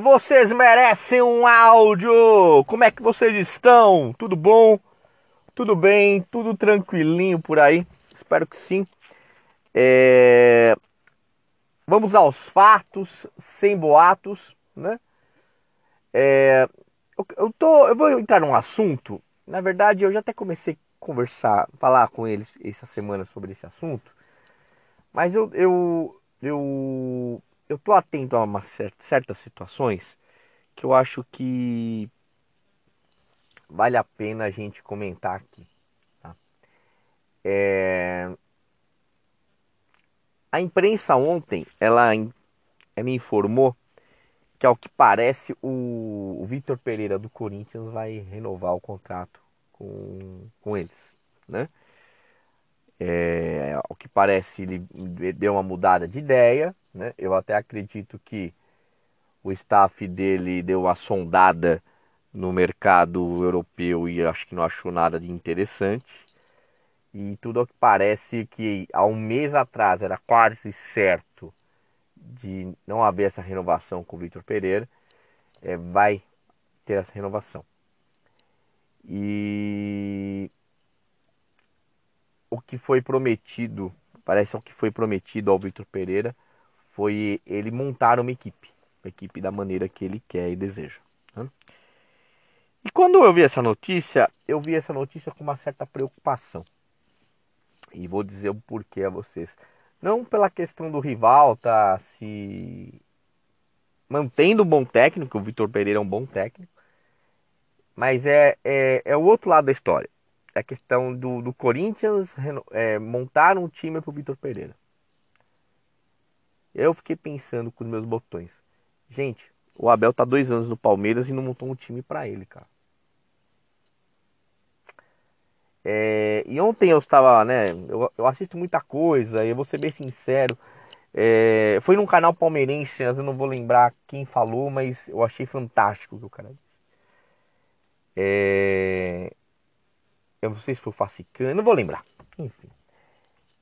Vocês merecem um áudio! Como é que vocês estão? Tudo bom? Tudo bem? Tudo tranquilinho por aí? Espero que sim. É... Vamos aos fatos, sem boatos, né? É... Eu, tô, eu vou entrar num assunto. Na verdade, eu já até comecei a conversar, falar com eles essa semana sobre esse assunto. Mas eu, eu, eu eu tô atento a uma certa, certas situações que eu acho que vale a pena a gente comentar aqui. Tá? É... A imprensa ontem ela, ela informou que ao que parece o, o Vitor Pereira do Corinthians vai renovar o contrato com, com eles, né? É, ao que parece ele deu uma mudada de ideia né? Eu até acredito que o staff dele deu uma sondada no mercado europeu e acho que não achou nada de interessante. E tudo ao que parece que há um mês atrás era quase certo de não haver essa renovação com o Vitor Pereira, é, vai ter essa renovação. E o que foi prometido, parece o que foi prometido ao Vitor Pereira foi ele montar uma equipe, uma equipe da maneira que ele quer e deseja. Né? E quando eu vi essa notícia, eu vi essa notícia com uma certa preocupação. E vou dizer o porquê a vocês. Não pela questão do rival tá se mantendo um bom técnico, o Vitor Pereira é um bom técnico, mas é, é, é o outro lado da história. É a questão do, do Corinthians é, montar um time para o Vitor Pereira. Eu fiquei pensando com os meus botões. Gente, o Abel tá dois anos no Palmeiras e não montou um time para ele, cara. É, e ontem eu estava, né? Eu, eu, assisto muita coisa, eu vou ser bem sincero. É, foi num canal palmeirense, eu não vou lembrar quem falou, mas eu achei fantástico o que o cara disse. É, eu não sei se foi o Facicano, não vou lembrar. Enfim.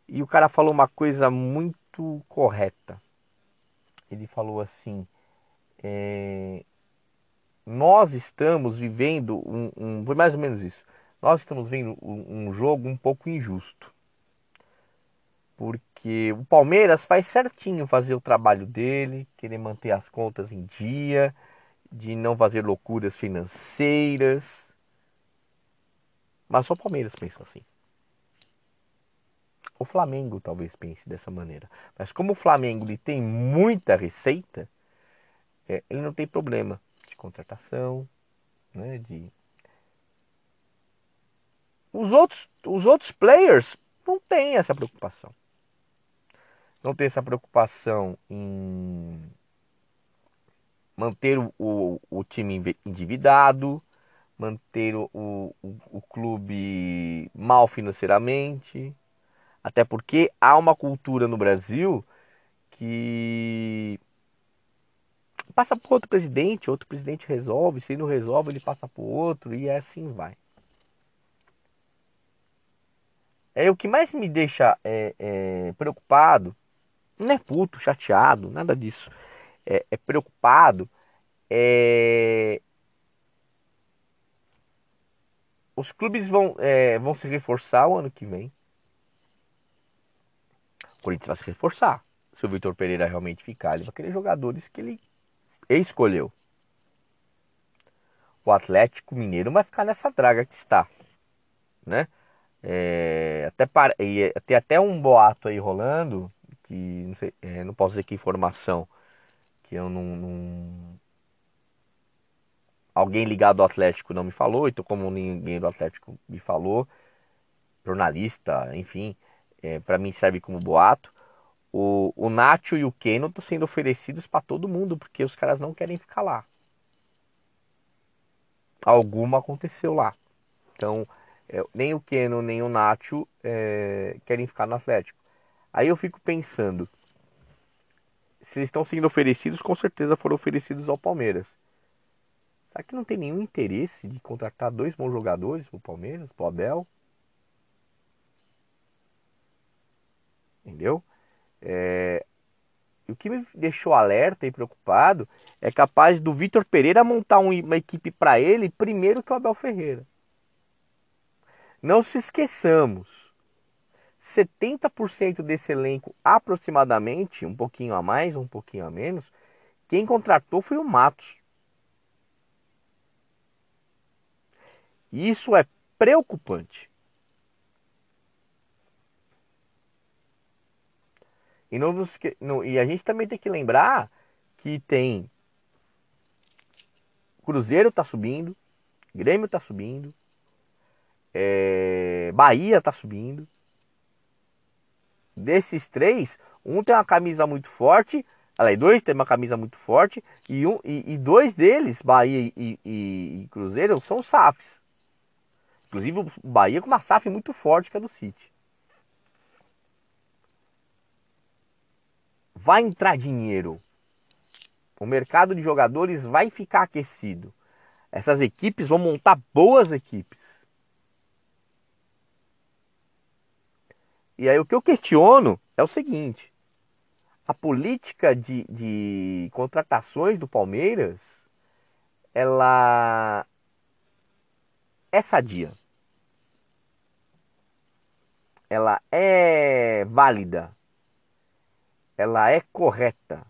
E o cara falou uma coisa muito correta ele falou assim: é, nós estamos vivendo um, um, foi mais ou menos isso. Nós estamos vendo um, um jogo um pouco injusto, porque o Palmeiras faz certinho fazer o trabalho dele, querer manter as contas em dia, de não fazer loucuras financeiras. Mas só o Palmeiras pensa assim. O Flamengo talvez pense dessa maneira. Mas como o Flamengo ele tem muita receita, é, ele não tem problema de contratação, né, de os outros, os outros players não têm essa preocupação. Não tem essa preocupação em manter o, o, o time endividado, manter o, o, o clube mal financeiramente, até porque há uma cultura no Brasil que passa por outro presidente, outro presidente resolve, se não resolve, ele passa por outro e assim vai. É o que mais me deixa é, é, preocupado, não é puto, chateado, nada disso. É, é preocupado. É... Os clubes vão, é, vão se reforçar o ano que vem. Corinthians vai se reforçar. Se o Vitor Pereira realmente ficar, ele vai querer jogadores que ele escolheu. O Atlético Mineiro vai ficar nessa draga que está, né? É, até para, e, tem até um boato aí rolando que não, sei, é, não posso dizer que informação que eu não, não, alguém ligado ao Atlético não me falou, então como ninguém do Atlético me falou, jornalista, enfim, é, para mim serve como boato. O, o Nacho e o Keno estão sendo oferecidos para todo mundo, porque os caras não querem ficar lá. Alguma aconteceu lá. Então, é, nem o Keno nem o Nacho é, querem ficar no Atlético. Aí eu fico pensando, se eles estão sendo oferecidos, com certeza foram oferecidos ao Palmeiras. Será que não tem nenhum interesse de contratar dois bons jogadores para o Palmeiras, para o Abel? Entendeu? É, o que me deixou alerta e preocupado é capaz do Vitor Pereira montar uma equipe para ele primeiro que o Abel Ferreira. Não se esqueçamos, 70% desse elenco, aproximadamente, um pouquinho a mais, um pouquinho a menos, quem contratou foi o Matos. Isso é preocupante. E, e a gente também tem que lembrar que tem Cruzeiro está subindo, Grêmio está subindo, é, Bahia está subindo. Desses três, um tem uma camisa muito forte, aliás, dois tem uma camisa muito forte, e, um, e, e dois deles, Bahia e, e, e Cruzeiro, são SAFs. Inclusive o Bahia com uma SAF muito forte que é do City. Vai entrar dinheiro. O mercado de jogadores vai ficar aquecido. Essas equipes vão montar boas equipes. E aí o que eu questiono é o seguinte: a política de, de contratações do Palmeiras, ela é sadia. Ela é válida ela é correta.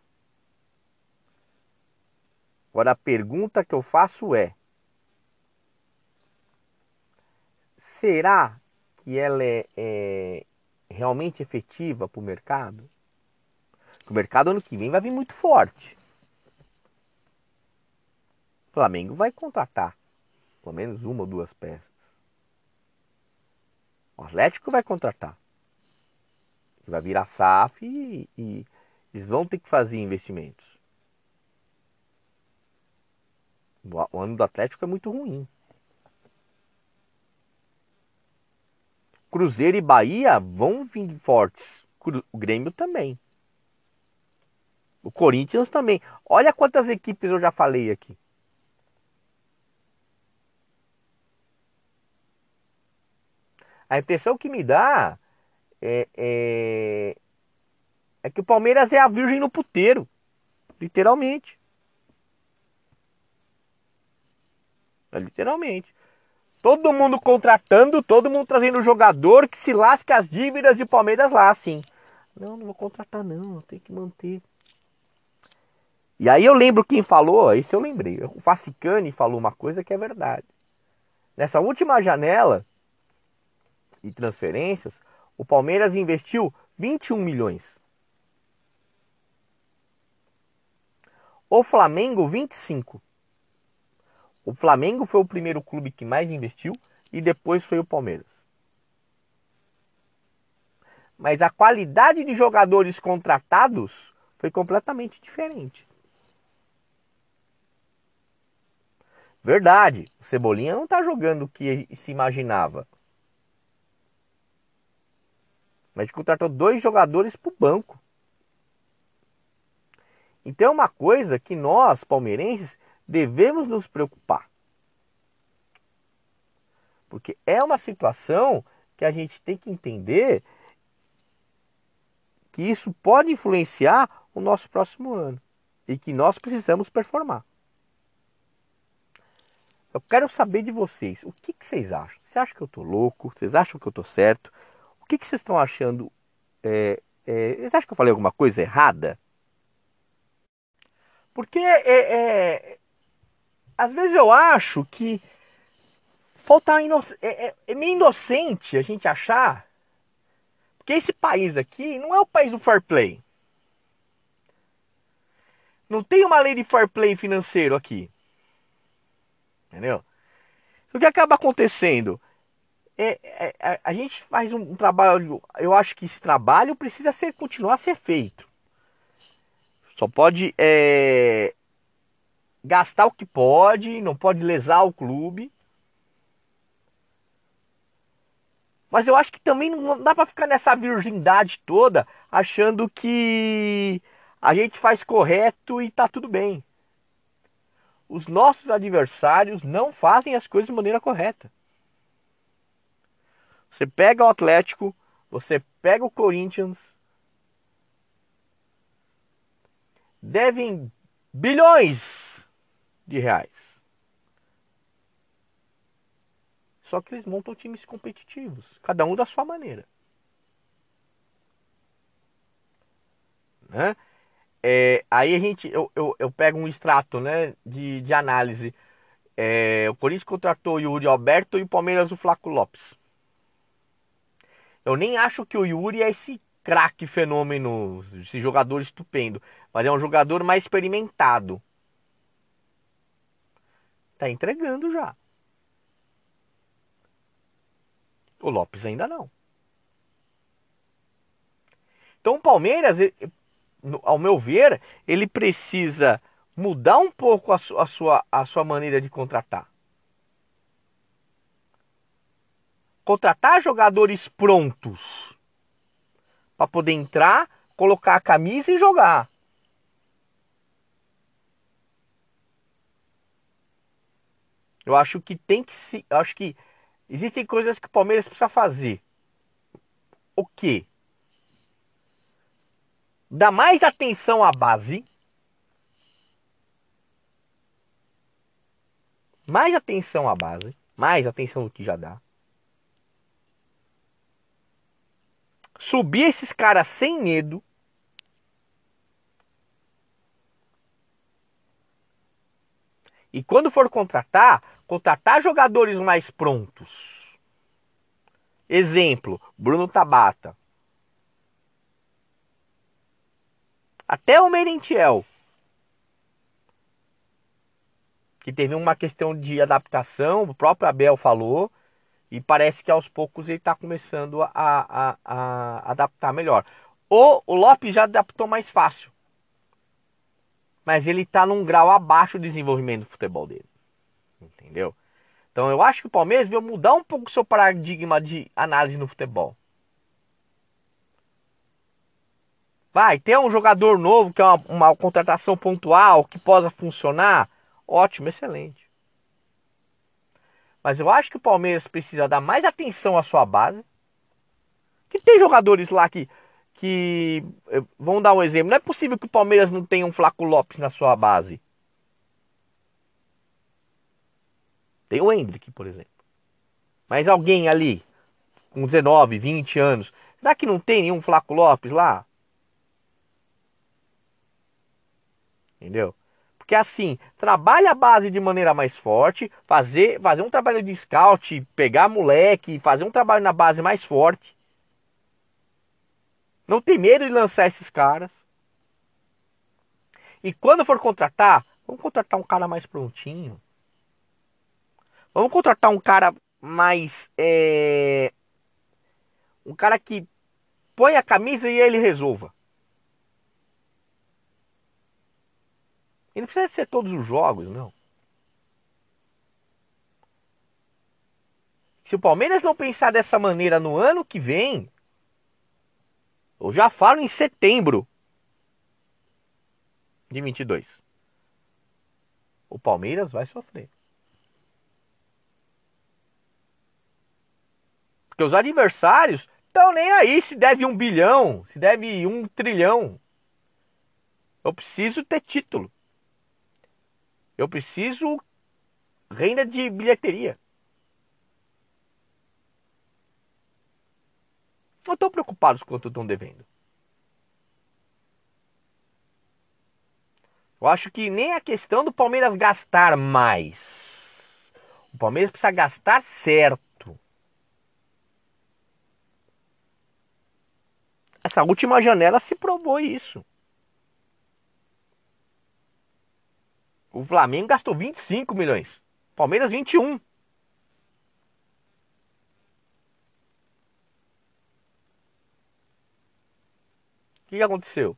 Agora a pergunta que eu faço é: será que ela é, é realmente efetiva para o mercado? o mercado ano que vem vai vir muito forte. O Flamengo vai contratar pelo menos uma ou duas peças. O Atlético vai contratar vai virar SAF e, e eles vão ter que fazer investimentos. O ano do Atlético é muito ruim. Cruzeiro e Bahia vão vir fortes. O Grêmio também. O Corinthians também. Olha quantas equipes eu já falei aqui. A impressão que me dá é, é, é que o Palmeiras é a virgem no puteiro. Literalmente. É, literalmente. Todo mundo contratando, todo mundo trazendo jogador que se lasque as dívidas e o Palmeiras lá, sim. Não, não vou contratar não, tem que manter. E aí eu lembro quem falou, isso eu lembrei. O Facicani falou uma coisa que é verdade. Nessa última janela de transferências, o Palmeiras investiu 21 milhões. O Flamengo, 25. O Flamengo foi o primeiro clube que mais investiu e depois foi o Palmeiras. Mas a qualidade de jogadores contratados foi completamente diferente. Verdade, o Cebolinha não está jogando o que se imaginava. Mas contratou dois jogadores para o banco. Então é uma coisa que nós, palmeirenses, devemos nos preocupar. Porque é uma situação que a gente tem que entender que isso pode influenciar o nosso próximo ano e que nós precisamos performar. Eu quero saber de vocês, o que, que vocês acham? Vocês acham que eu estou louco? Vocês acham que eu estou certo? O que, que vocês estão achando? É, é, vocês acham que eu falei alguma coisa errada? Porque é, é às vezes eu acho que falta inoc... é, é, é meio inocente a gente achar que esse país aqui não é o país do fair play. Não tem uma lei de fair play financeiro aqui. Entendeu? O que acaba acontecendo? É, é, é, a gente faz um, um, trabalho, eu acho que esse trabalho precisa ser continuar a ser feito. Só pode é, gastar o que pode, não pode lesar o clube. Mas eu acho que também não dá para ficar nessa virgindade toda achando que a gente faz correto e tá tudo bem. Os nossos adversários não fazem as coisas de maneira correta. Você pega o Atlético, você pega o Corinthians, devem bilhões de reais. Só que eles montam times competitivos, cada um da sua maneira. Né? É, aí a gente, eu, eu, eu, pego um extrato né, de, de análise. É, o Corinthians contratou o Yuri Alberto e o Palmeiras o Flaco Lopes. Eu nem acho que o Yuri é esse craque fenômeno, esse jogador estupendo, mas é um jogador mais experimentado. Tá entregando já. O Lopes ainda não. Então o Palmeiras, ao meu ver, ele precisa mudar um pouco a sua, a sua, a sua maneira de contratar. Contratar jogadores prontos para poder entrar, colocar a camisa e jogar. Eu acho que tem que se, eu acho que Existem coisas que o Palmeiras precisa fazer. O que? Dar mais atenção à base. Mais atenção à base. Mais atenção do que já dá. Subir esses caras sem medo. E quando for contratar, contratar jogadores mais prontos. Exemplo, Bruno Tabata. Até o Merentiel. Que teve uma questão de adaptação, o próprio Abel falou. E parece que aos poucos ele está começando a, a, a, adaptar melhor. O, o Lopes já adaptou mais fácil. Mas ele está num grau abaixo do desenvolvimento do futebol dele. Entendeu? Então eu acho que o Palmeiras veio mudar um pouco o seu paradigma de análise no futebol. Vai, ter um jogador novo que é uma, uma contratação pontual que possa funcionar, ótimo, excelente. Mas eu acho que o Palmeiras precisa dar mais atenção à sua base. Que tem jogadores lá que, que. Eh, vamos dar um exemplo. Não é possível que o Palmeiras não tenha um Flaco Lopes na sua base. Tem o Hendrick, por exemplo. Mas alguém ali, com 19, 20 anos, será que não tem nenhum Flaco Lopes lá? Entendeu? Porque assim, trabalha a base de maneira mais forte, fazer, fazer um trabalho de scout, pegar moleque, fazer um trabalho na base mais forte. Não tem medo de lançar esses caras. E quando for contratar, vamos contratar um cara mais prontinho. Vamos contratar um cara mais. É... Um cara que põe a camisa e ele resolva. E não precisa ser todos os jogos, não. Se o Palmeiras não pensar dessa maneira no ano que vem, eu já falo em setembro de 22. O Palmeiras vai sofrer. Porque os adversários estão nem aí se deve um bilhão, se deve um trilhão. Eu preciso ter título. Eu preciso renda de bilheteria. Não estão preocupados quanto estão devendo. Eu acho que nem a questão do Palmeiras gastar mais. O Palmeiras precisa gastar certo. Essa última janela se provou isso. O Flamengo gastou 25 milhões. Palmeiras 21. O que aconteceu?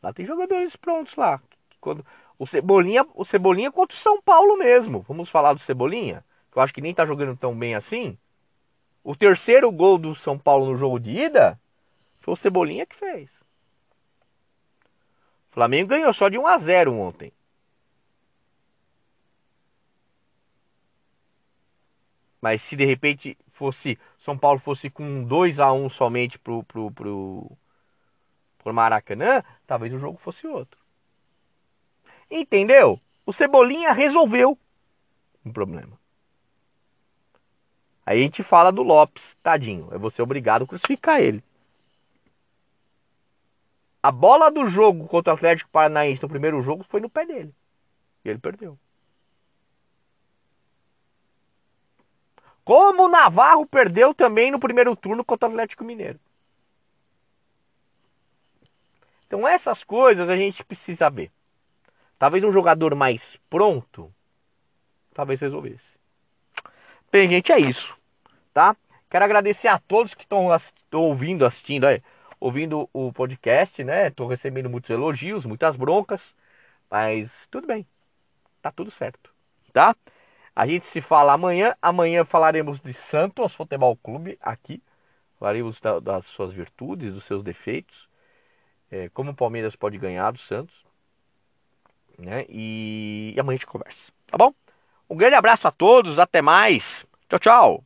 Lá tem jogadores prontos lá. Quando o Cebolinha, o Cebolinha contra o São Paulo mesmo. Vamos falar do Cebolinha, que eu acho que nem tá jogando tão bem assim. O terceiro gol do São Paulo no jogo de ida foi o Cebolinha que fez. O Flamengo ganhou só de 1 a 0 ontem. Mas se de repente fosse São Paulo fosse com 2 a 1 somente pro pro pro, for Maracanã, talvez o jogo fosse outro. Entendeu? O Cebolinha resolveu um problema. Aí a gente fala do Lopes, tadinho. Vou ser obrigado a crucificar ele. A bola do jogo contra o Atlético Paranaense no primeiro jogo foi no pé dele. E ele perdeu. Como o Navarro perdeu também no primeiro turno contra o Atlético Mineiro. Então essas coisas a gente precisa ver. Talvez um jogador mais pronto, talvez resolvesse. Bem, gente, é isso, tá? Quero agradecer a todos que estão ouvindo, assistindo, aí, ouvindo o podcast, né? Estou recebendo muitos elogios, muitas broncas, mas tudo bem, tá tudo certo, tá? A gente se fala amanhã. Amanhã falaremos de Santos Futebol Clube aqui. Falaremos da, das suas virtudes, dos seus defeitos. É, como o Palmeiras pode ganhar do Santos. Né? E amanhã a gente conversa. Tá bom? Um grande abraço a todos. Até mais. Tchau, tchau.